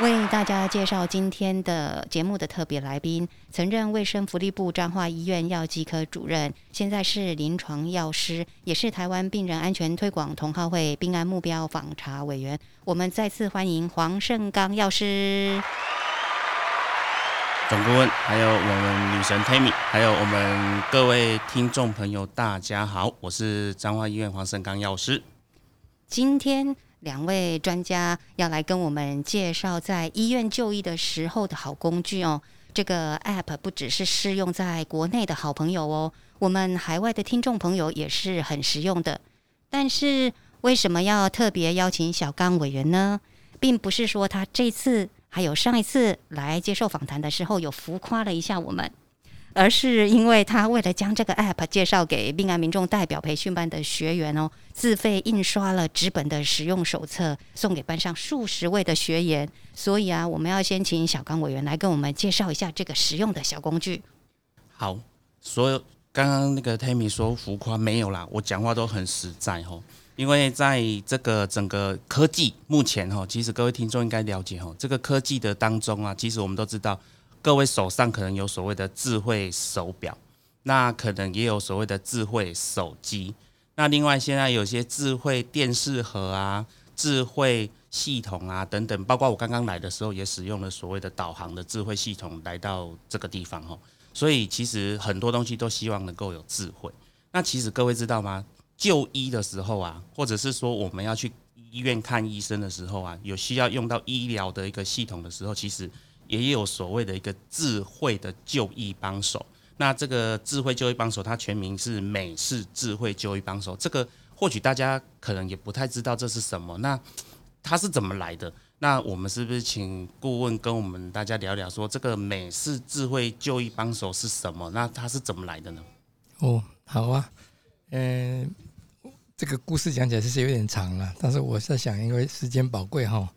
为大家介绍今天的节目的特别来宾，曾任卫生福利部彰化医院药剂科主任，现在是临床药师，也是台湾病人安全推广同好会病安目标访查委员。我们再次欢迎黄胜刚药师。总顾问，还有我们女神 Tammy，还有我们各位听众朋友，大家好，我是彰化医院黄胜刚药师。今天。两位专家要来跟我们介绍在医院就医的时候的好工具哦。这个 App 不只是适用在国内的好朋友哦，我们海外的听众朋友也是很实用的。但是为什么要特别邀请小刚委员呢？并不是说他这次还有上一次来接受访谈的时候有浮夸了一下我们。而是因为他为了将这个 App 介绍给病案民众代表培训班的学员哦，自费印刷了纸本的使用手册，送给班上数十位的学员。所以啊，我们要先请小刚委员来跟我们介绍一下这个实用的小工具。好，所有刚刚那个 Tammy 说浮夸没有啦，我讲话都很实在哦。因为在这个整个科技目前哈，其实各位听众应该了解哈，这个科技的当中啊，其实我们都知道。各位手上可能有所谓的智慧手表，那可能也有所谓的智慧手机。那另外现在有些智慧电视盒啊、智慧系统啊等等，包括我刚刚来的时候也使用了所谓的导航的智慧系统来到这个地方哦。所以其实很多东西都希望能够有智慧。那其实各位知道吗？就医的时候啊，或者是说我们要去医院看医生的时候啊，有需要用到医疗的一个系统的时候，其实。也有所谓的一个智慧的就医帮手，那这个智慧就医帮手，它全名是美式智慧就医帮手。这个或许大家可能也不太知道这是什么，那它是怎么来的？那我们是不是请顾问跟我们大家聊聊，说这个美式智慧就医帮手是什么？那它是怎么来的呢？哦，好啊，嗯，这个故事讲起来其实有点长了，但是我在想，因为时间宝贵哈。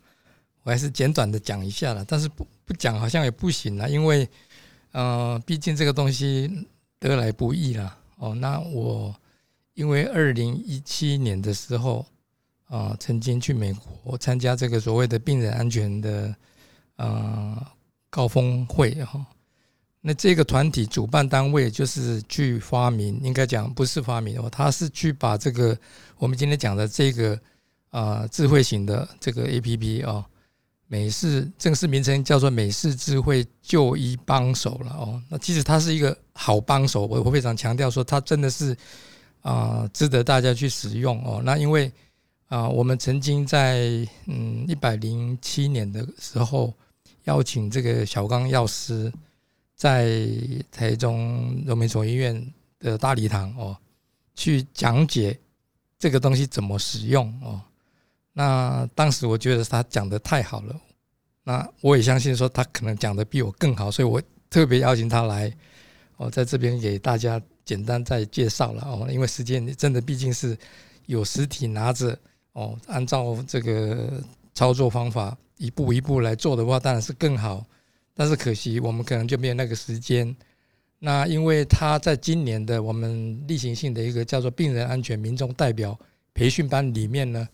我还是简短的讲一下了，但是不不讲好像也不行了，因为呃，毕竟这个东西得来不易了哦。那我因为二零一七年的时候啊，曾经去美国参加这个所谓的病人安全的呃高峰会哈。那这个团体主办单位就是去发明，应该讲不是发明哦，他是去把这个我们今天讲的这个啊智慧型的这个 A P P 啊。美式正式名称叫做美式智慧就医帮手了哦，那其实它是一个好帮手，我我非常强调说它真的是啊值得大家去使用哦。那因为啊我们曾经在嗯一百零七年的时候邀请这个小刚药师在台中荣民总医院的大礼堂哦去讲解这个东西怎么使用哦。那当时我觉得他讲的太好了，那我也相信说他可能讲的比我更好，所以我特别邀请他来，我在这边给大家简单再介绍了哦，因为时间真的毕竟是有实体拿着哦，按照这个操作方法一步一步来做的话，当然是更好，但是可惜我们可能就没有那个时间。那因为他在今年的我们例行性的一个叫做病人安全民众代表培训班里面呢。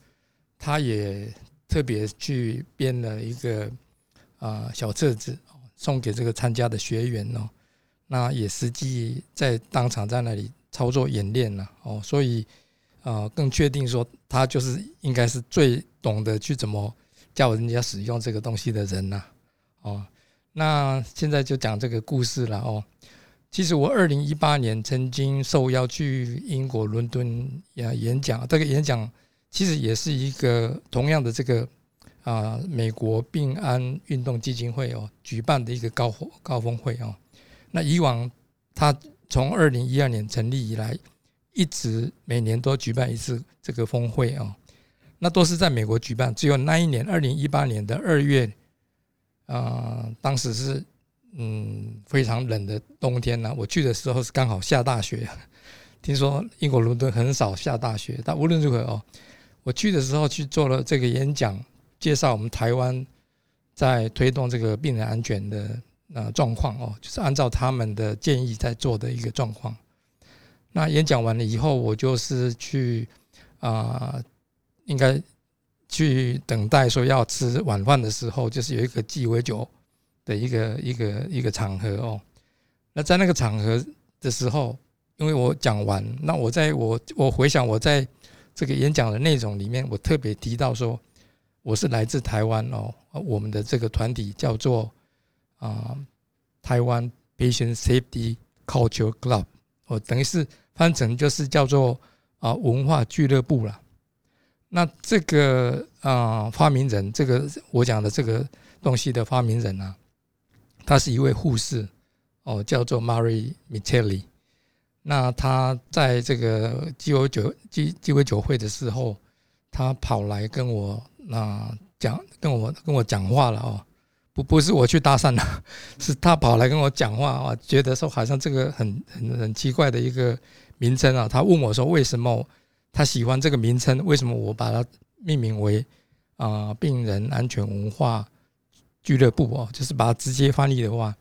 他也特别去编了一个啊小册子，送给这个参加的学员哦。那也实际在当场在那里操作演练了哦，所以啊更确定说他就是应该是最懂得去怎么教人家使用这个东西的人呐哦。那现在就讲这个故事了哦。其实我二零一八年曾经受邀去英国伦敦演演讲，这个演讲。其实也是一个同样的这个啊，美国病安运动基金会哦举办的一个高高峰会哦。那以往他从二零一二年成立以来，一直每年都举办一次这个峰会哦。那都是在美国举办，只有那一年二零一八年的二月啊，当时是嗯非常冷的冬天呢，我去的时候是刚好下大雪。听说英国伦敦很少下大雪，但无论如何哦，我去的时候去做了这个演讲，介绍我们台湾在推动这个病人安全的呃状况哦，就是按照他们的建议在做的一个状况。那演讲完了以后，我就是去啊，应该去等待说要吃晚饭的时候，就是有一个鸡尾酒的一个一个一个场合哦。那在那个场合的时候。因为我讲完，那我在我我回想我在这个演讲的内容里面，我特别提到说我是来自台湾哦，我们的这个团体叫做啊台湾 Patient Safety Culture Club，哦，等于是翻成就是叫做啊文化俱乐部了。那这个啊发明人，这个我讲的这个东西的发明人呢，他是一位护士哦，叫做 Mary Mitelli。那他在这个鸡尾酒鸡鸡尾酒会的时候，他跑来跟我那讲，跟我跟我讲话了哦，不不是我去搭讪了，是他跑来跟我讲话啊，觉得说好像这个很很很奇怪的一个名称啊，他问我说为什么他喜欢这个名称，为什么我把它命名为啊病人安全文化俱乐部哦，就是把它直接翻译的话。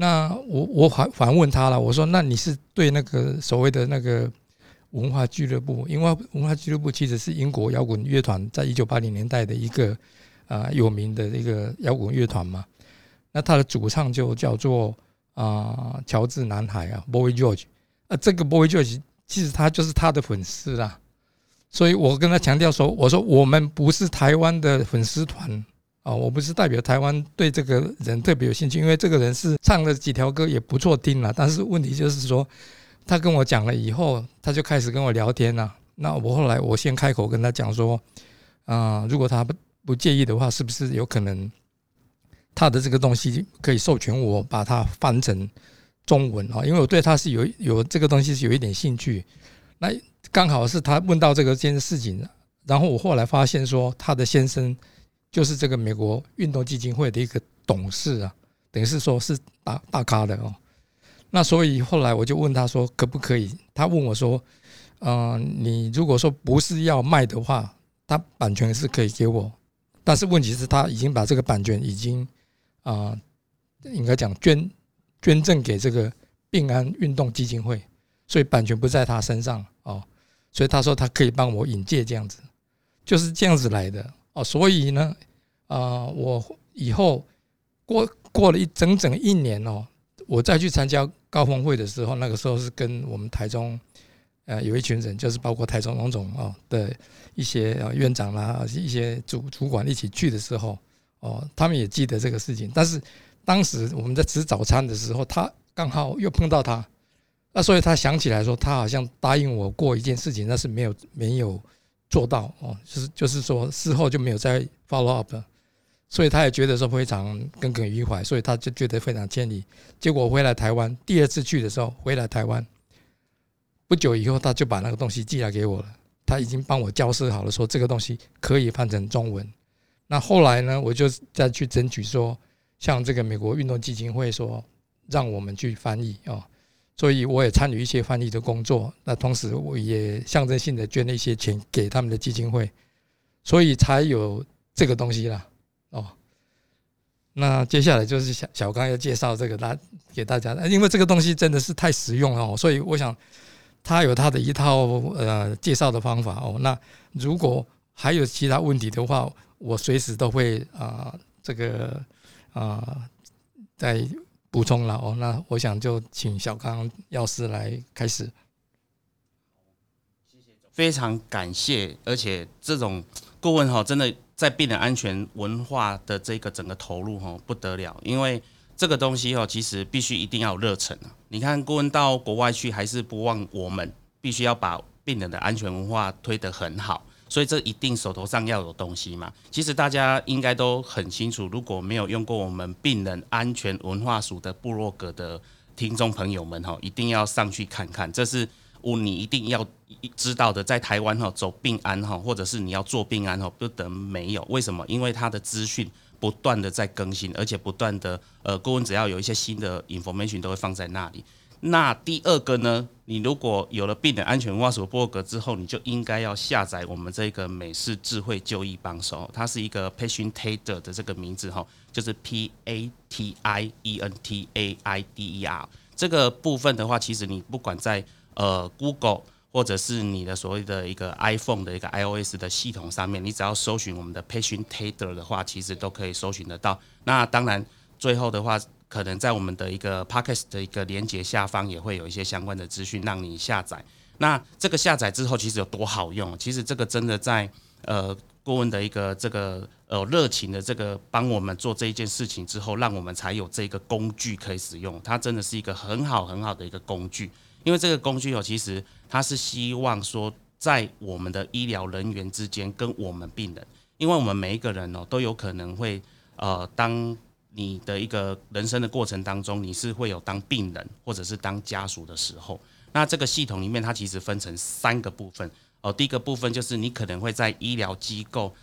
那我我反反问他了，我说：“那你是对那个所谓的那个文化俱乐部？因为文化俱乐部其实是英国摇滚乐团在一九八零年代的一个啊有名的一个摇滚乐团嘛。那他的主唱就叫做啊乔治男孩啊，Boy George。啊，这个 Boy George 其实他就是他的粉丝啦。所以我跟他强调说，我说我们不是台湾的粉丝团。”啊，我不是代表台湾对这个人特别有兴趣，因为这个人是唱了几条歌也不错听了。但是问题就是说，他跟我讲了以后，他就开始跟我聊天了。那我后来我先开口跟他讲说，啊，如果他不不介意的话，是不是有可能他的这个东西可以授权我把它翻成中文啊？因为我对他是有有这个东西是有一点兴趣。那刚好是他问到这个件事情，然后我后来发现说他的先生。就是这个美国运动基金会的一个董事啊，等于是说是大大咖的哦。那所以后来我就问他说可不可以？他问我说：“嗯，你如果说不是要卖的话，他版权是可以给我，但是问题是他已经把这个版权已经啊，应该讲捐捐赠给这个病安运动基金会，所以版权不在他身上哦。所以他说他可以帮我引介这样子，就是这样子来的。”哦，所以呢，啊，我以后过过了一整整一年哦，我再去参加高峰会的时候，那个时候是跟我们台中呃有一群人，就是包括台中龙总哦的一些院长啦，一些主主管一起去的时候，哦，他们也记得这个事情。但是当时我们在吃早餐的时候，他刚好又碰到他，那所以他想起来说，他好像答应我过一件事情，但是没有没有。做到哦，就是就是说事后就没有再 follow up，所以他也觉得说非常耿耿于怀，所以他就觉得非常歉意。结果回来台湾，第二次去的时候回来台湾，不久以后他就把那个东西寄来给我了，他已经帮我交涉好了，说这个东西可以翻成中文。那后来呢，我就再去争取说，像这个美国运动基金会说，让我们去翻译哦。所以我也参与一些翻译的工作，那同时我也象征性的捐了一些钱给他们的基金会，所以才有这个东西啦。哦，那接下来就是小小刚要介绍这个大给大家，因为这个东西真的是太实用了，所以我想他有他的一套呃介绍的方法哦。那如果还有其他问题的话，我随时都会啊这个啊在。补充了哦，那我想就请小刚药师来开始。非常感谢，而且这种顾问哈，真的在病人安全文化的这个整个投入哈不得了，因为这个东西哦，其实必须一定要热忱啊。你看顾问到国外去，还是不忘我们必须要把病人的安全文化推得很好。所以这一定手头上要有东西嘛？其实大家应该都很清楚，如果没有用过我们病人安全文化署的部落格的听众朋友们哈，一定要上去看看。这是我你一定要知道的，在台湾哈走病安哈，或者是你要做病安哈，不等没有。为什么？因为它的资讯不断的在更新，而且不断的呃，顾问只要有一些新的 information 都会放在那里。那第二个呢，你如果有了病人安全文化所博格之后，你就应该要下载我们这个美式智慧就医帮手，它是一个 Patient Tader 的这个名字哈，就是 P A T I E N T A I D E R 这个部分的话，其实你不管在呃 Google 或者是你的所谓的一个 iPhone 的一个 iOS 的系统上面，你只要搜寻我们的 Patient Tader 的话，其实都可以搜寻得到。那当然最后的话。可能在我们的一个 Podcast 的一个连接下方也会有一些相关的资讯让你下载。那这个下载之后其实有多好用？其实这个真的在呃顾问的一个这个呃热情的这个帮我们做这一件事情之后，让我们才有这个工具可以使用。它真的是一个很好很好的一个工具，因为这个工具哦，其实它是希望说在我们的医疗人员之间跟我们病人，因为我们每一个人哦都有可能会呃当。你的一个人生的过程当中，你是会有当病人或者是当家属的时候。那这个系统里面，它其实分成三个部分哦。第一个部分就是你可能会在医疗机构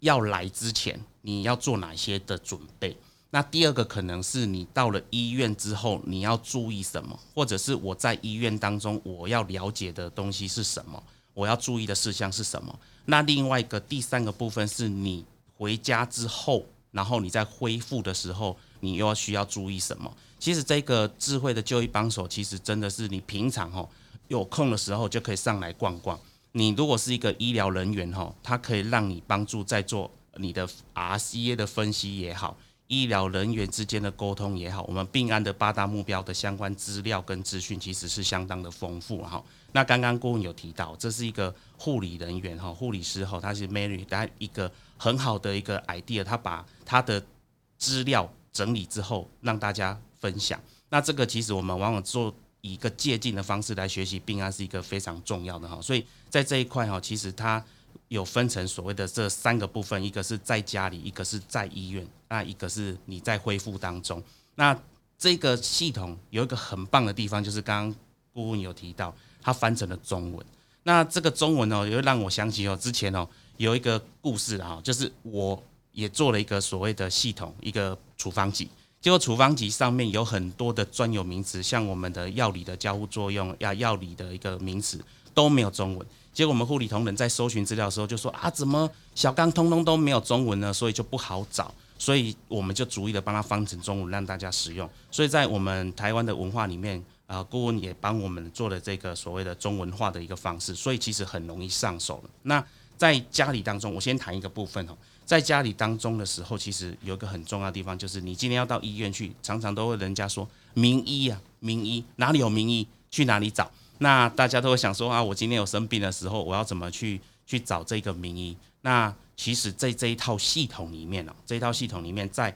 要来之前，你要做哪些的准备。那第二个可能是你到了医院之后，你要注意什么，或者是我在医院当中我要了解的东西是什么，我要注意的事项是什么。那另外一个第三个部分是你回家之后。然后你在恢复的时候，你又要需要注意什么？其实这个智慧的就医帮手，其实真的是你平常哈有空的时候就可以上来逛逛。你如果是一个医疗人员哈，它可以让你帮助在做你的 RCA 的分析也好，医疗人员之间的沟通也好，我们病案的八大目标的相关资料跟资讯其实是相当的丰富哈。那刚刚顾问有提到，这是一个护理人员哈，护理师哈，他是 Mary，他一个。很好的一个 idea，他把他的资料整理之后让大家分享。那这个其实我们往往做一个借鉴的方式来学习病案是一个非常重要的哈。所以在这一块哈，其实它有分成所谓的这三个部分，一个是在家里，一个是在医院，那一个是你在恢复当中。那这个系统有一个很棒的地方，就是刚刚顾问有提到，它翻成了中文。那这个中文哦，又让我想起哦，之前哦。有一个故事哈，就是我也做了一个所谓的系统，一个处方集。结果处方集上面有很多的专有名词，像我们的药理的交互作用呀，药理的一个名词都没有中文。结果我们护理同仁在搜寻资料的时候就说啊，怎么小刚通通都没有中文呢？所以就不好找，所以我们就逐一的帮他翻成中文，让大家使用。所以在我们台湾的文化里面，啊，顾问也帮我们做了这个所谓的中文化的一个方式，所以其实很容易上手了。那在家里当中，我先谈一个部分哦。在家里当中的时候，其实有一个很重要的地方，就是你今天要到医院去，常常都会人家说名医啊，名医哪里有名医，去哪里找？那大家都会想说啊，我今天有生病的时候，我要怎么去去找这个名医？那其实，在这一套系统里面哦，这一套系统里面，在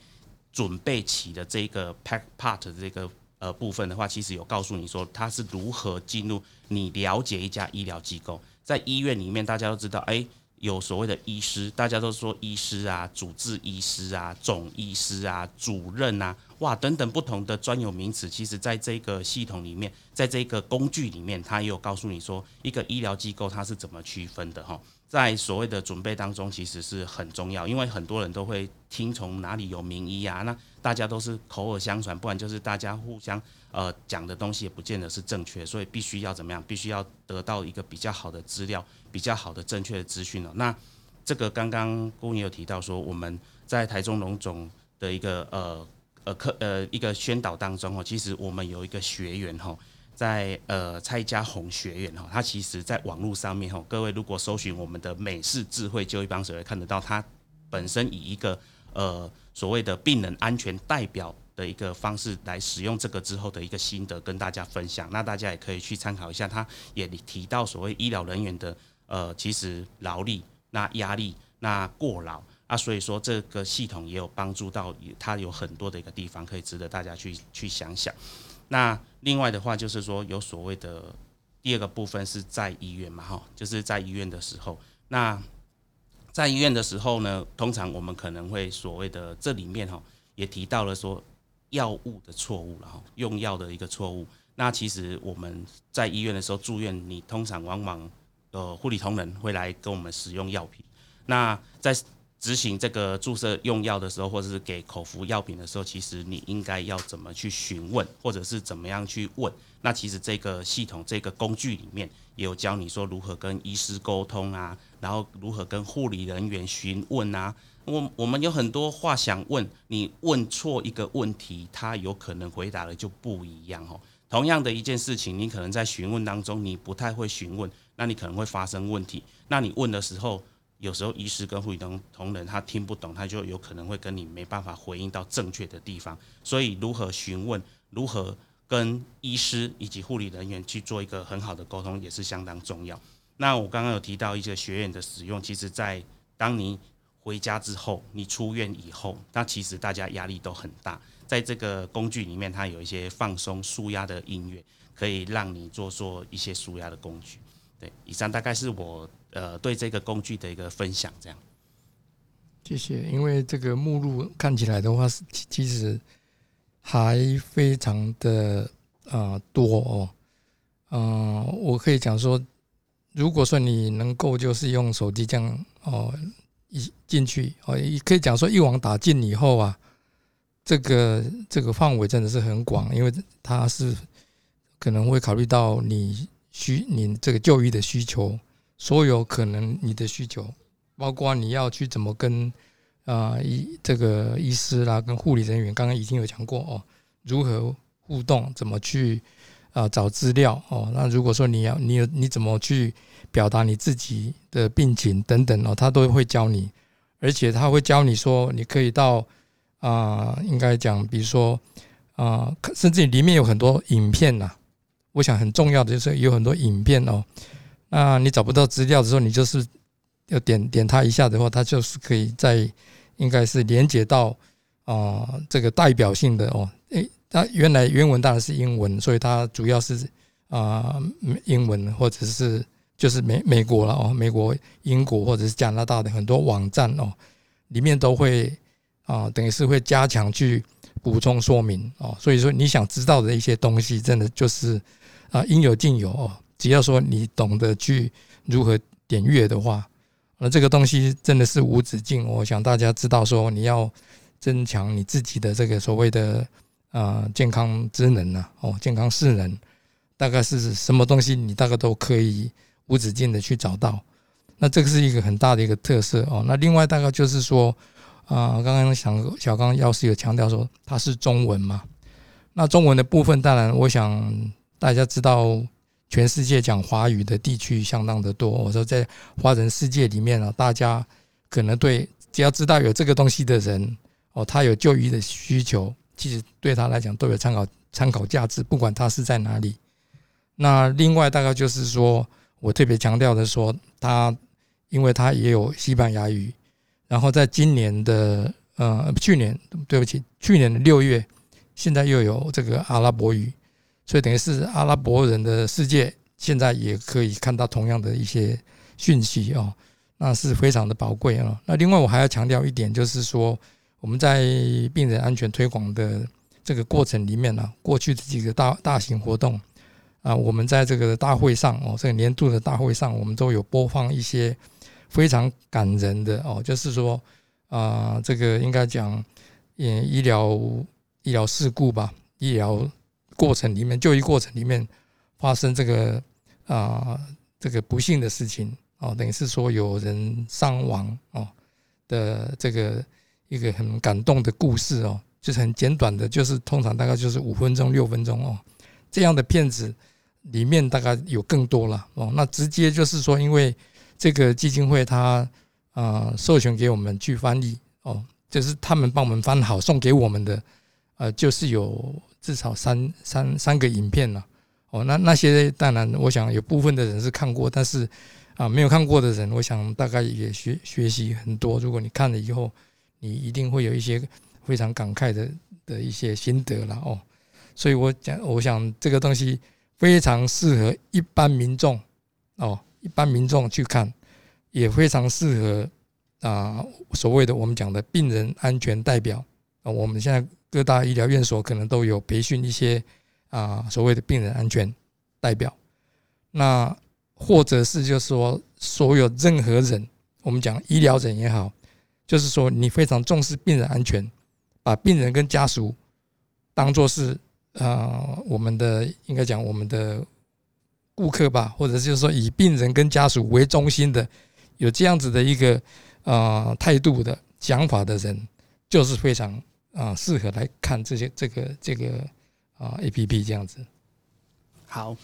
准备起的这个 pack part 的这个呃部分的话，其实有告诉你说，它是如何进入你了解一家医疗机构。在医院里面，大家都知道，哎，有所谓的医师，大家都说医师啊、主治医师啊、总医师啊、主任啊，哇，等等不同的专有名词，其实在这个系统里面，在这个工具里面，它也有告诉你说，一个医疗机构它是怎么区分的哈。在所谓的准备当中，其实是很重要，因为很多人都会听从哪里有名医啊，那大家都是口耳相传，不然就是大家互相。呃，讲的东西也不见得是正确，所以必须要怎么样？必须要得到一个比较好的资料，比较好的正确的资讯了。那这个刚刚顾问有提到说，我们在台中龙总的一个呃呃课呃一个宣导当中哦，其实我们有一个学员哈，在呃蔡家红学员哈，他其实在网络上面哈，各位如果搜寻我们的美式智慧就医帮手，会看得到他本身以一个呃所谓的病人安全代表。的一个方式来使用这个之后的一个心得跟大家分享，那大家也可以去参考一下。他也提到所谓医疗人员的呃，其实劳力、那压力、那过劳啊，所以说这个系统也有帮助到，它有很多的一个地方可以值得大家去去想想。那另外的话就是说，有所谓的第二个部分是在医院嘛，哈，就是在医院的时候，那在医院的时候呢，通常我们可能会所谓的这里面哈，也提到了说。药物的错误了哈，用药的一个错误。那其实我们在医院的时候住院，你通常往往呃护理同仁会来跟我们使用药品。那在执行这个注射用药的时候，或者是给口服药品的时候，其实你应该要怎么去询问，或者是怎么样去问？那其实这个系统、这个工具里面也有教你说如何跟医师沟通啊，然后如何跟护理人员询问啊。我我们有很多话想问，你问错一个问题，他有可能回答的就不一样哦。同样的一件事情，你可能在询问当中你不太会询问，那你可能会发生问题。那你问的时候，有时候医师跟护理同同仁他听不懂，他就有可能会跟你没办法回应到正确的地方。所以如何询问，如何跟医师以及护理人员去做一个很好的沟通，也是相当重要。那我刚刚有提到一些学员的使用，其实在当你回家之后，你出院以后，那其实大家压力都很大。在这个工具里面，它有一些放松、舒压的音乐，可以让你做做一些舒压的工具。对，以上大概是我。呃，对这个工具的一个分享，这样。谢谢。因为这个目录看起来的话，是其实还非常的啊多哦。嗯，我可以讲说，如果说你能够就是用手机这样哦一进去哦，也可以讲说一网打尽以后啊，这个这个范围真的是很广，因为它是可能会考虑到你需你这个就医的需求。所有可能你的需求，包括你要去怎么跟啊医这个医师啦，跟护理人员，刚刚已经有讲过哦，如何互动，怎么去啊找资料哦。那如果说你要你有你怎么去表达你自己的病情等等哦，他都会教你，而且他会教你说，你可以到啊，应该讲，比如说啊，甚至里面有很多影片呐。我想很重要的就是有很多影片哦。那你找不到资料的时候，你就是要点点它一下的话，它就是可以在应该是连接到啊这个代表性的哦，诶，它原来原文当然是英文，所以它主要是啊英文或者是就是美美国了哦，美国、英国或者是加拿大的很多网站哦，里面都会啊等于是会加强去补充说明哦，所以说你想知道的一些东西，真的就是啊应有尽有哦。只要说你懂得去如何点阅的话，那这个东西真的是无止境。我想大家知道说你要增强你自己的这个所谓的啊健康之能呢，哦，健康势能，大概是什么东西你大概都可以无止境的去找到。那这个是一个很大的一个特色哦。那另外大概就是说啊，刚刚想小刚要是有强调说它是中文嘛，那中文的部分当然我想大家知道。全世界讲华语的地区相当的多。我说在华人世界里面啊，大家可能对只要知道有这个东西的人哦，他有就医的需求，其实对他来讲都有参考参考价值，不管他是在哪里。那另外大概就是说我特别强调的说，他因为他也有西班牙语，然后在今年的呃去年对不起，去年的六月，现在又有这个阿拉伯语。所以等于是阿拉伯人的世界，现在也可以看到同样的一些讯息哦，那是非常的宝贵啊。那另外我还要强调一点，就是说我们在病人安全推广的这个过程里面呢，过去的几个大大型活动啊，我们在这个大会上哦，这个年度的大会上，我们都有播放一些非常感人的哦，就是说啊，这个应该讲，嗯，医疗医疗事故吧，医疗。过程里面，就医过程里面发生这个啊，这个不幸的事情哦，等于是说有人伤亡哦的这个一个很感动的故事哦，就是很简短的，就是通常大概就是五分钟、六分钟哦，这样的片子里面大概有更多了哦。那直接就是说，因为这个基金会他啊授权给我们去翻译哦，就是他们帮我们翻好送给我们的，呃，就是有。至少三三三个影片了哦，那那些当然，我想有部分的人是看过，但是啊，没有看过的人，我想大概也学学习很多。如果你看了以后，你一定会有一些非常感慨的的一些心得了哦。所以我讲，我想这个东西非常适合一般民众哦，一般民众去看，也非常适合啊所谓的我们讲的病人安全代表啊，我们现在。各大医疗院所可能都有培训一些啊所谓的病人安全代表，那或者是就是说所有任何人，我们讲医疗人也好，就是说你非常重视病人安全，把病人跟家属当做是呃我们的应该讲我们的顾客吧，或者就是说以病人跟家属为中心的，有这样子的一个呃态度的想法的人，就是非常啊适合来看这些这个这个啊 A P P 这样子。好，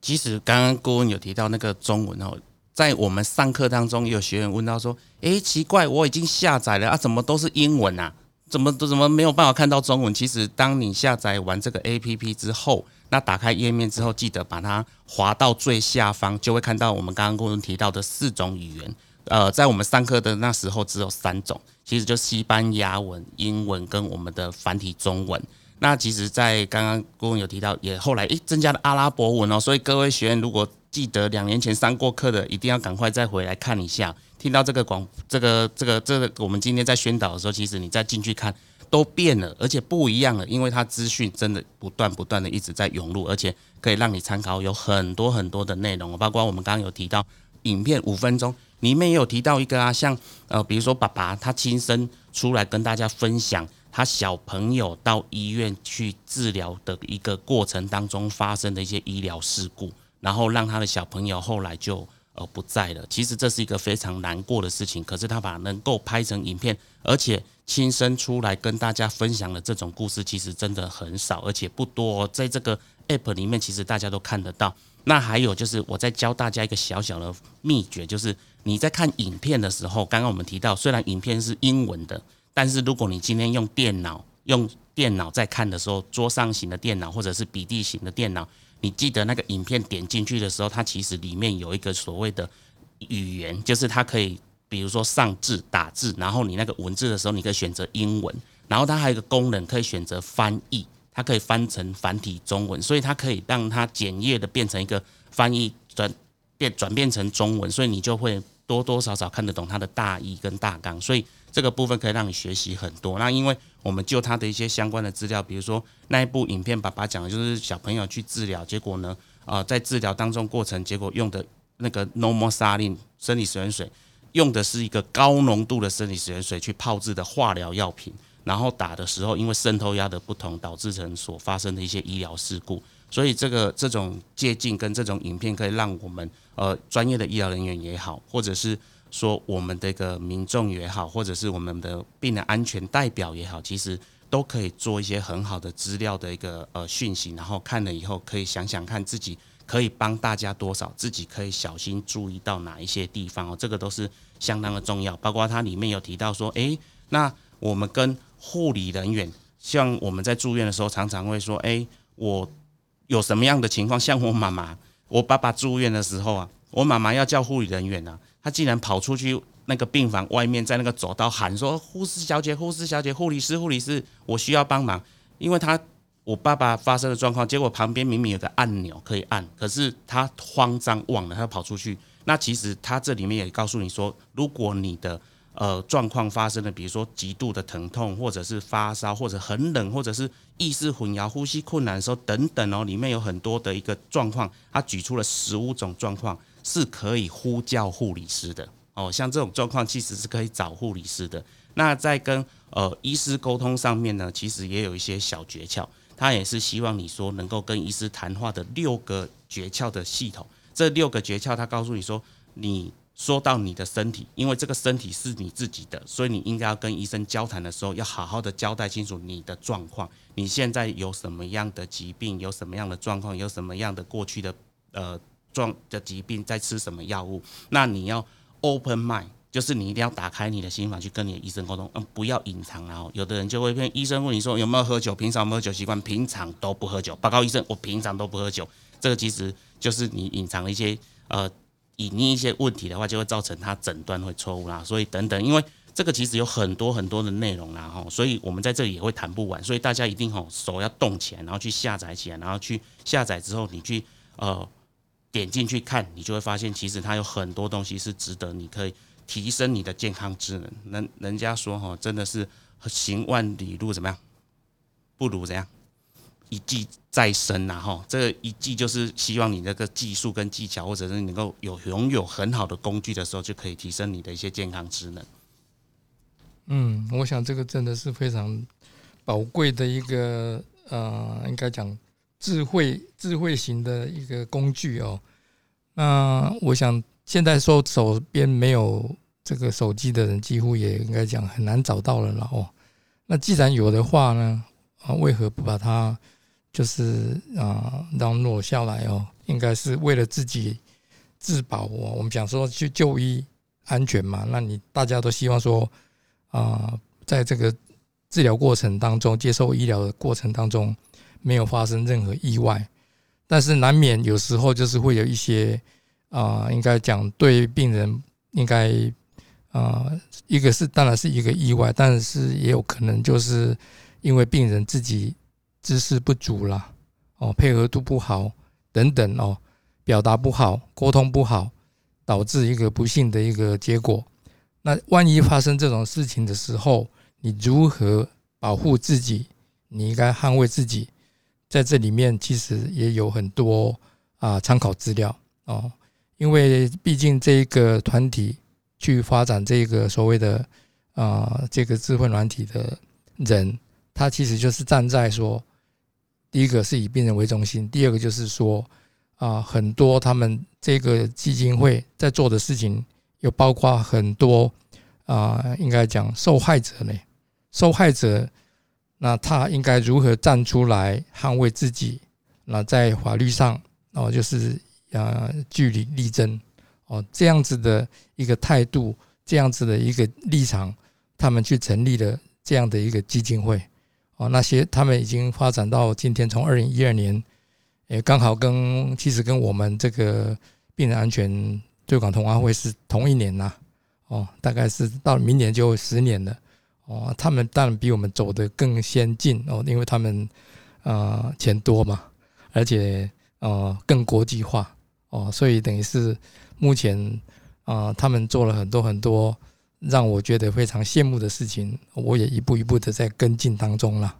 其实刚刚顾问有提到那个中文哦，在我们上课当中，有学员问到说：“诶，奇怪，我已经下载了啊，怎么都是英文啊？怎么都怎么没有办法看到中文？”其实，当你下载完这个 APP 之后，那打开页面之后，记得把它滑到最下方，就会看到我们刚刚顾问提到的四种语言。呃，在我们上课的那时候，只有三种，其实就西班牙文、英文跟我们的繁体中文。那其实，在刚刚顾问有提到，也后来诶增加了阿拉伯文哦，所以各位学员如果记得两年前上过课的，一定要赶快再回来看一下。听到这个广，这个这个这个，我们今天在宣导的时候，其实你再进去看都变了，而且不一样了，因为它资讯真的不断不断的一直在涌入，而且可以让你参考，有很多很多的内容，包括我们刚刚有提到影片五分钟里面也有提到一个啊，像呃，比如说爸爸他亲身出来跟大家分享。他小朋友到医院去治疗的一个过程当中发生的一些医疗事故，然后让他的小朋友后来就呃不在了。其实这是一个非常难过的事情，可是他把能够拍成影片，而且亲身出来跟大家分享的这种故事，其实真的很少，而且不多。在这个 app 里面，其实大家都看得到。那还有就是我在教大家一个小小的秘诀，就是你在看影片的时候，刚刚我们提到，虽然影片是英文的。但是如果你今天用电脑用电脑在看的时候，桌上型的电脑或者是笔记型的电脑，你记得那个影片点进去的时候，它其实里面有一个所谓的语言，就是它可以，比如说上字打字，然后你那个文字的时候，你可以选择英文，然后它还有一个功能可以选择翻译，它可以翻成繁体中文，所以它可以让它简页的变成一个翻译转变转变成中文，所以你就会多多少少看得懂它的大意跟大纲，所以。这个部分可以让你学习很多。那因为我们就他的一些相关的资料，比如说那一部影片，爸爸讲的就是小朋友去治疗，结果呢，啊，在治疗当中过程，结果用的那个 normal saline 生理食盐水，用的是一个高浓度的生理食盐水去泡制的化疗药品，然后打的时候，因为渗透压的不同，导致成所发生的一些医疗事故。所以这个这种借镜跟这种影片，可以让我们呃专业的医疗人员也好，或者是。说我们这个民众也好，或者是我们的病人安全代表也好，其实都可以做一些很好的资料的一个呃讯息，然后看了以后可以想想看自己可以帮大家多少，自己可以小心注意到哪一些地方哦，这个都是相当的重要。包括它里面有提到说，诶，那我们跟护理人员，像我们在住院的时候，常常会说，诶，我有什么样的情况？像我妈妈，我爸爸住院的时候啊，我妈妈要叫护理人员啊。她竟然跑出去那个病房外面，在那个走道喊说：“护士小姐，护士小姐，护理师，护理师，我需要帮忙。”因为她我爸爸发生的状况，结果旁边明明有个按钮可以按，可是她慌张忘了，她跑出去。那其实她这里面也告诉你说，如果你的呃状况发生的，比如说极度的疼痛，或者是发烧，或者很冷，或者是意识混淆、呼吸困难的时候等等哦，里面有很多的一个状况，他举出了十五种状况。是可以呼叫护理师的哦，像这种状况其实是可以找护理师的。那在跟呃医师沟通上面呢，其实也有一些小诀窍。他也是希望你说能够跟医师谈话的六个诀窍的系统。这六个诀窍，他告诉你说，你说到你的身体，因为这个身体是你自己的，所以你应该要跟医生交谈的时候，要好好的交代清楚你的状况。你现在有什么样的疾病？有什么样的状况？有什么样的过去的呃？状的疾病在吃什么药物？那你要 open mind，就是你一定要打开你的心房去跟你的医生沟通，嗯，不要隐藏。然后有的人就会骗医生问你说有没有喝酒，平常有没有酒习惯？平常都不喝酒。报告医生，我平常都不喝酒。这个其实就是你隐藏一些呃隐匿一些问题的话，就会造成他诊断会错误啦。所以等等，因为这个其实有很多很多的内容啦，哈，所以我们在这里也会谈不完。所以大家一定吼手要动起来，然后去下载起来，然后去下载之后，你去呃。点进去看，你就会发现，其实它有很多东西是值得你可以提升你的健康智能。人人家说哈，真的是行万里路怎么样，不如怎样一技在身呐哈。这个一技就是希望你那个技术跟技巧，或者是能够有拥有很好的工具的时候，就可以提升你的一些健康职能。嗯，我想这个真的是非常宝贵的一个呃，应该讲智慧智慧型的一个工具哦。那我想现在说手边没有这个手机的人，几乎也应该讲很难找到了了哦。那既然有的话呢，啊，为何不把它就是啊让落下来哦？应该是为了自己自保哦。我们讲说去就医安全嘛，那你大家都希望说。啊，在这个治疗过程当中，接受医疗的过程当中，没有发生任何意外，但是难免有时候就是会有一些啊，应该讲对病人应该啊，一个是当然是一个意外，但是也有可能就是因为病人自己知识不足啦，哦，配合度不好等等哦，表达不好，沟通不好，导致一个不幸的一个结果。那万一发生这种事情的时候，你如何保护自己？你应该捍卫自己。在这里面，其实也有很多啊参考资料哦。因为毕竟这一个团体去发展这个所谓的啊这个智慧软体的人，他其实就是站在说，第一个是以病人为中心，第二个就是说啊很多他们这个基金会在做的事情。有包括很多啊，应该讲受害者呢。受害者，那他应该如何站出来捍卫自己？那在法律上哦，就是啊据理力争哦，这样子的一个态度，这样子的一个立场，他们去成立了这样的一个基金会哦。那些他们已经发展到今天，从二零一二年，也刚好跟其实跟我们这个病人安全。最港同安会是同一年呐，哦，大概是到明年就十年了，哦，他们当然比我们走得更先进哦，因为他们呃钱多嘛，而且呃更国际化哦，所以等于是目前啊他们做了很多很多让我觉得非常羡慕的事情，我也一步一步的在跟进当中了。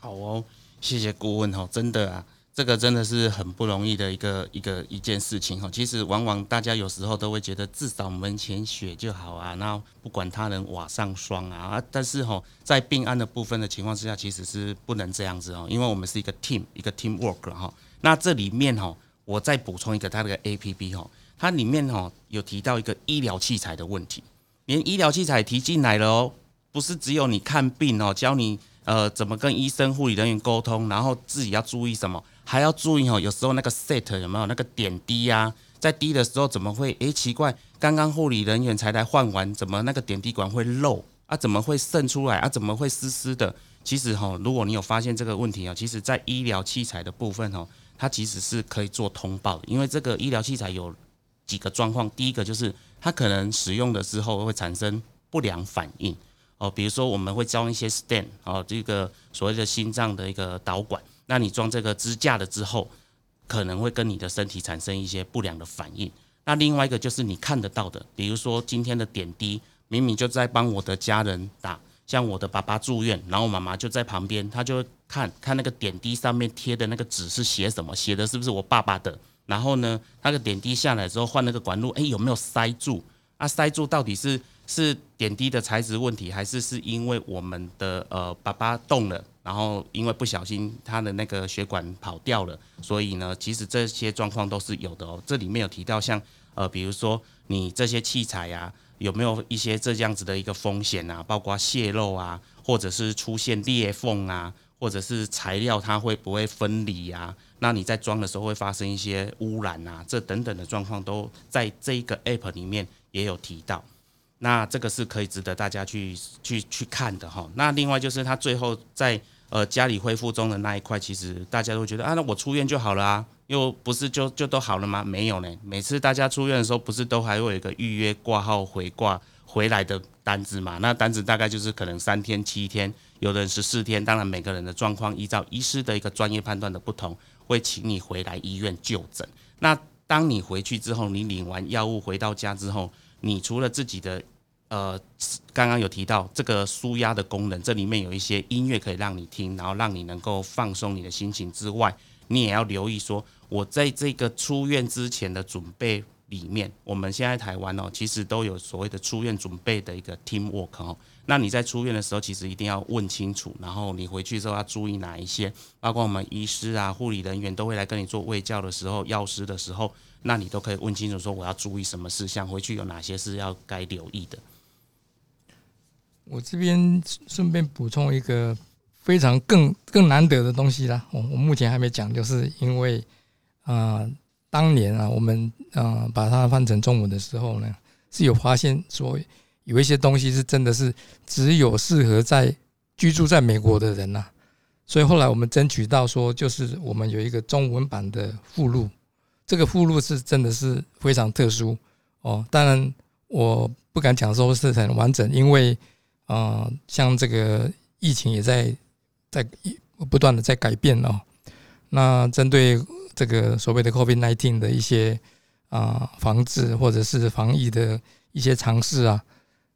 好哦，谢谢顾问哦，真的啊。这个真的是很不容易的一个一个一件事情哈。其实往往大家有时候都会觉得至少门前雪就好啊，那不管他人瓦上霜啊。但是哈，在病案的部分的情况之下，其实是不能这样子哦，因为我们是一个 team，一个 team work 哈。那这里面哈，我再补充一个它的 A P P 哈，它里面哈有提到一个医疗器材的问题，连医疗器材提进来了哦，不是只有你看病哦，教你呃怎么跟医生、护理人员沟通，然后自己要注意什么。还要注意哦，有时候那个 set 有没有那个点滴呀？在滴的时候怎么会？诶，奇怪，刚刚护理人员才来换完，怎么那个点滴管会漏啊？怎么会渗出来啊？怎么会湿湿的？其实哈，如果你有发现这个问题啊，其实在医疗器材的部分哦，它其实是可以做通报的，因为这个医疗器材有几个状况，第一个就是它可能使用的时候会产生不良反应哦，比如说我们会装一些 stand 哦，这个所谓的心脏的一个导管。那你装这个支架了之后，可能会跟你的身体产生一些不良的反应。那另外一个就是你看得到的，比如说今天的点滴，明明就在帮我的家人打，像我的爸爸住院，然后妈妈就在旁边，他就会看看那个点滴上面贴的那个纸是写什么，写的是不是我爸爸的？然后呢，那个点滴下来之后换那个管路，哎，有没有塞住？啊，塞住到底是是点滴的材质问题，还是是因为我们的呃爸爸动了？然后因为不小心他的那个血管跑掉了，所以呢，其实这些状况都是有的哦。这里面有提到像呃，比如说你这些器材呀，有没有一些这样子的一个风险啊？包括泄漏啊，或者是出现裂缝啊，或者是材料它会不会分离啊？那你在装的时候会发生一些污染啊，这等等的状况都在这一个 app 里面也有提到。那这个是可以值得大家去去去看的哈。那另外就是他最后在呃，家里恢复中的那一块，其实大家都觉得啊，那我出院就好了啊，又不是就就都好了吗？没有呢，每次大家出院的时候，不是都还会有一个预约挂号回挂回来的单子嘛？那单子大概就是可能三天、七天，有的人十四天。当然，每个人的状况依照医师的一个专业判断的不同，会请你回来医院就诊。那当你回去之后，你领完药物回到家之后，你除了自己的呃，刚刚有提到这个舒压的功能，这里面有一些音乐可以让你听，然后让你能够放松你的心情之外，你也要留意说，我在这个出院之前的准备里面，我们现在台湾哦，其实都有所谓的出院准备的一个 team work 哦。那你在出院的时候，其实一定要问清楚，然后你回去之后要注意哪一些，包括我们医师啊、护理人员都会来跟你做卫教的时候，药师的时候，那你都可以问清楚说我要注意什么事项，回去有哪些是要该留意的。我这边顺便补充一个非常更更难得的东西啦，我我目前还没讲，就是因为啊。当年啊，我们呃把它翻成中文的时候呢，是有发现说有一些东西是真的是只有适合在居住在美国的人呐，所以后来我们争取到说，就是我们有一个中文版的附录，这个附录是真的是非常特殊哦。当然我不敢讲说是很完整，因为啊，像这个疫情也在在不断的在改变哦。那针对。这个所谓的 COVID-19 的一些啊防治或者是防疫的一些尝试啊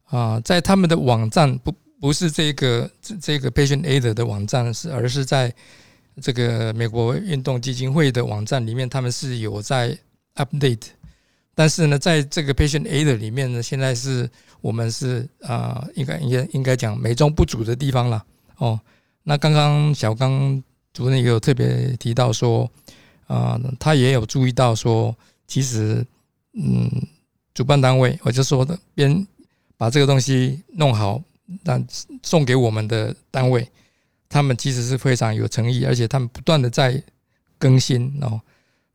啊，在他们的网站不不是这个这这个 Patient Aid 的网站是，而是在这个美国运动基金会的网站里面，他们是有在 update。但是呢，在这个 Patient Aid 里面呢，现在是我们是啊，应该应该应该讲美中不足的地方了哦。那刚刚小刚主任也有特别提到说。啊，他也有注意到说，其实，嗯，主办单位，我就说的，边把这个东西弄好，那送给我们的单位，他们其实是非常有诚意，而且他们不断的在更新哦。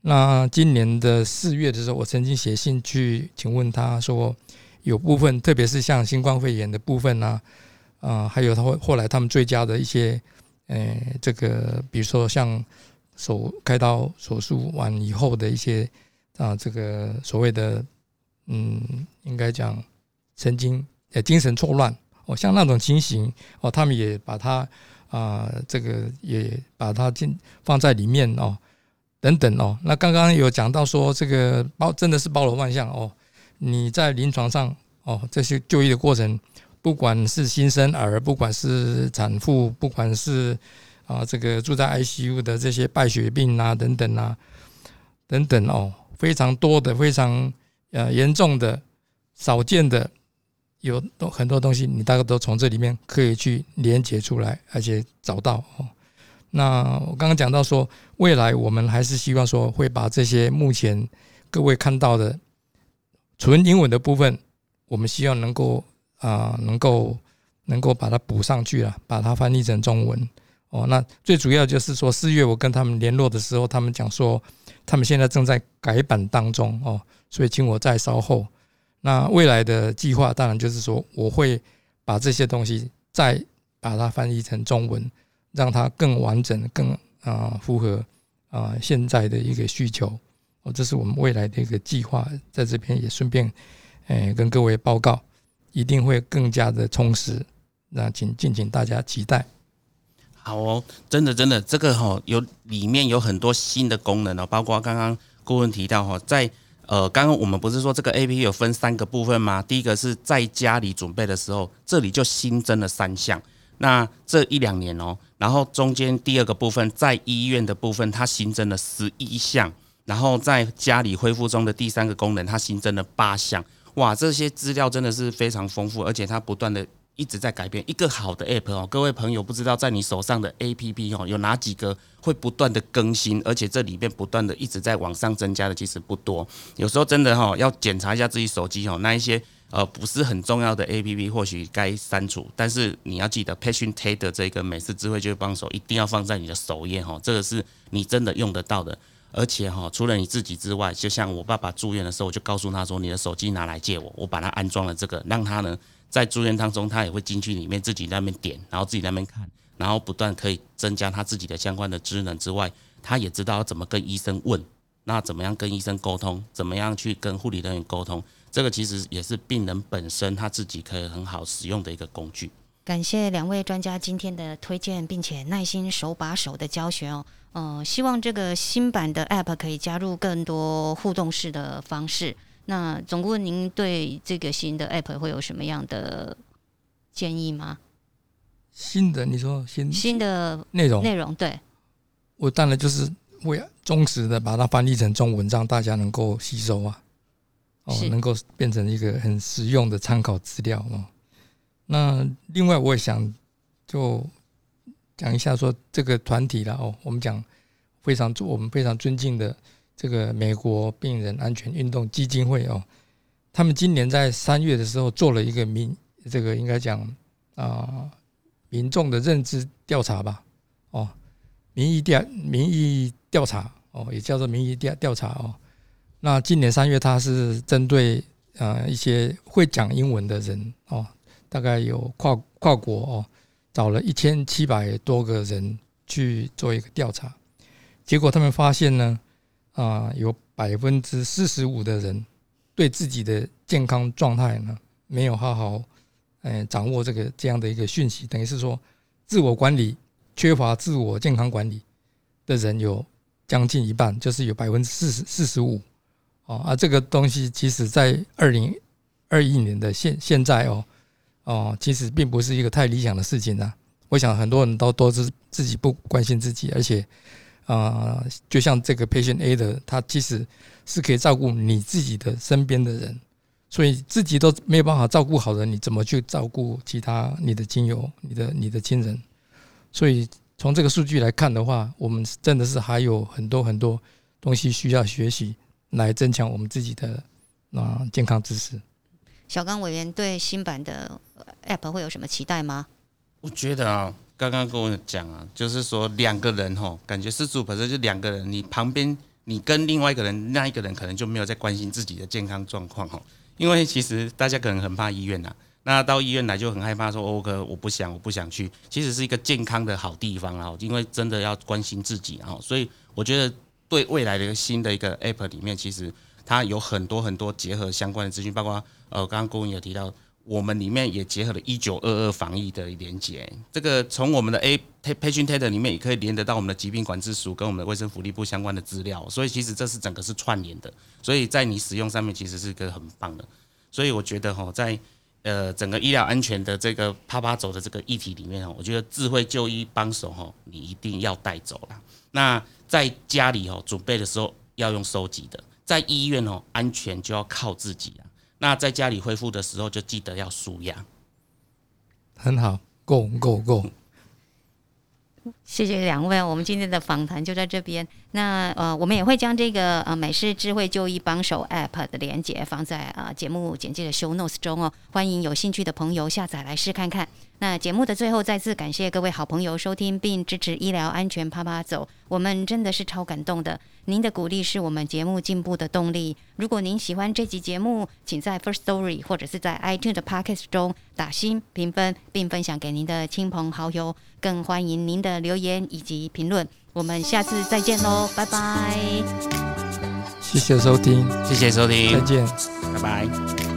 那今年的四月的时候，我曾经写信去请问他说，有部分，特别是像新冠肺炎的部分呢，啊，还有他后后来他们追加的一些，呃，这个比如说像。手开刀手术完以后的一些啊，这个所谓的嗯，应该讲神经呃精神错乱哦，像那种情形哦，他们也把它啊，这个也把它进放在里面哦，等等哦。那刚刚有讲到说这个包真的是包罗万象哦，你在临床上哦，这些就医的过程，不管是新生儿，不管是产妇，不管是。啊，这个住在 ICU 的这些败血病啊，等等啊，等等哦，非常多的，非常呃严重的、少见的，有都很多东西，你大概都从这里面可以去连接出来，而且找到哦。那我刚刚讲到说，未来我们还是希望说，会把这些目前各位看到的纯英文的部分，我们希望能够啊，能够能够把它补上去了，把它翻译成中文。哦，那最主要就是说，四月我跟他们联络的时候，他们讲说，他们现在正在改版当中哦，所以请我再稍后。那未来的计划当然就是说，我会把这些东西再把它翻译成中文，让它更完整、更啊符合啊现在的一个需求。哦，这是我们未来的一个计划，在这边也顺便诶跟各位报告，一定会更加的充实。那请敬请大家期待。好哦，真的真的，这个哈有里面有很多新的功能哦，包括刚刚顾问提到哈，在呃刚刚我们不是说这个 A P P 有分三个部分吗？第一个是在家里准备的时候，这里就新增了三项。那这一两年哦，然后中间第二个部分在医院的部分，它新增了十一项，然后在家里恢复中的第三个功能，它新增了八项。哇，这些资料真的是非常丰富，而且它不断的。一直在改变一个好的 app 哦，各位朋友不知道在你手上的 app 哦有哪几个会不断的更新，而且这里面不断的一直在往上增加的其实不多。有时候真的哈要检查一下自己手机哦，那一些呃不是很重要的 app 或许该删除，但是你要记得 Patient t a d 的这个美式智慧就帮手一定要放在你的首页哈，这个是你真的用得到的。而且哈除了你自己之外，就像我爸爸住院的时候，我就告诉他说你的手机拿来借我，我把它安装了这个，让他呢。在住院当中，他也会进去里面自己那边点，然后自己那边看，然后不断可以增加他自己的相关的职能之外，他也知道怎么跟医生问，那怎么样跟医生沟通，怎么样去跟护理人员沟通，这个其实也是病人本身他自己可以很好使用的一个工具。感谢两位专家今天的推荐，并且耐心手把手的教学哦。嗯，希望这个新版的 App 可以加入更多互动式的方式。那总顾问，您对这个新的 App 会有什么样的建议吗？新的，你说新新的内容内容，对，我当然就是会忠实的把它翻译成中文，让大家能够吸收啊。哦，能够变成一个很实用的参考资料哦。那另外我也想就讲一下说这个团体了哦，我们讲非常我们非常尊敬的这个美国病人安全运动基金会哦，他们今年在三月的时候做了一个民这个应该讲啊、民众的认知调查吧哦，民意调民意调查哦，也叫做民意调调查哦。那今年三月，他是针对呃一些会讲英文的人哦，大概有跨跨国哦，找了一千七百多个人去做一个调查，结果他们发现呢，啊、有百分之四十五的人对自己的健康状态呢没有好好呃掌握这个这样的一个讯息，等于是说自我管理缺乏自我健康管理的人有将近一半，就是有百分之四十四十五。哦啊，这个东西其实在二零二一年的现现在哦哦，其实并不是一个太理想的事情啊。我想很多人都都是自己不关心自己，而且啊、呃就像这个 patient A 的，他其实是可以照顾你自己的身边的人，所以自己都没有办法照顾好人，你怎么去照顾其他你的亲友、你的你的亲人？所以从这个数据来看的话，我们真的是还有很多很多东西需要学习。来增强我们自己的啊、健康知识。小刚委员对新版的 App 会有什么期待吗？我觉得啊，刚刚跟我讲啊，就是说两个人吼，感觉是主本身就两个人，你旁边你跟另外一个人，那一个人可能就没有在关心自己的健康状况吼，因为其实大家可能很怕医院呐、那到医院来就很害怕说，哦，可我不想，我不想去。其实是一个健康的好地方啊，因为真的要关心自己啊，所以我觉得对未来的一个新的一个 app 里面，其实它有很多很多结合相关的资讯，包括呃，刚刚郭文有提到，我们里面也结合了一九二二防疫的连接。这个从我们的 A Patient Data 里面也可以连得到我们的疾病管制署跟我们的卫生福利部相关的资料，所以其实这是整个是串联的，所以在你使用上面其实是一个很棒的。所以我觉得哈，在呃整个医疗安全的这个啪啪走的这个议题里面哈，我觉得智慧就医帮手哈，你一定要带走啦。那在家里哦准备的时候要用收集的，在医院哦安全就要靠自己啊。那在家里恢复的时候就记得要输氧。很好，Go Go Go。谢谢两位，我们今天的访谈就在这边。那呃，我们也会将这个呃美式智慧就医帮手 App 的连接放在呃节目简介的 Show Notes 中哦，欢迎有兴趣的朋友下载来试看看。那节目的最后，再次感谢各位好朋友收听并支持医疗安全啪啪走，我们真的是超感动的。您的鼓励是我们节目进步的动力。如果您喜欢这集节目，请在 First Story 或者是在 iTunes 的 Podcast 中打新评分，并分享给您的亲朋好友。更欢迎您的留言以及评论。我们下次再见喽，拜拜。谢谢收听，谢谢收听再，见。拜拜。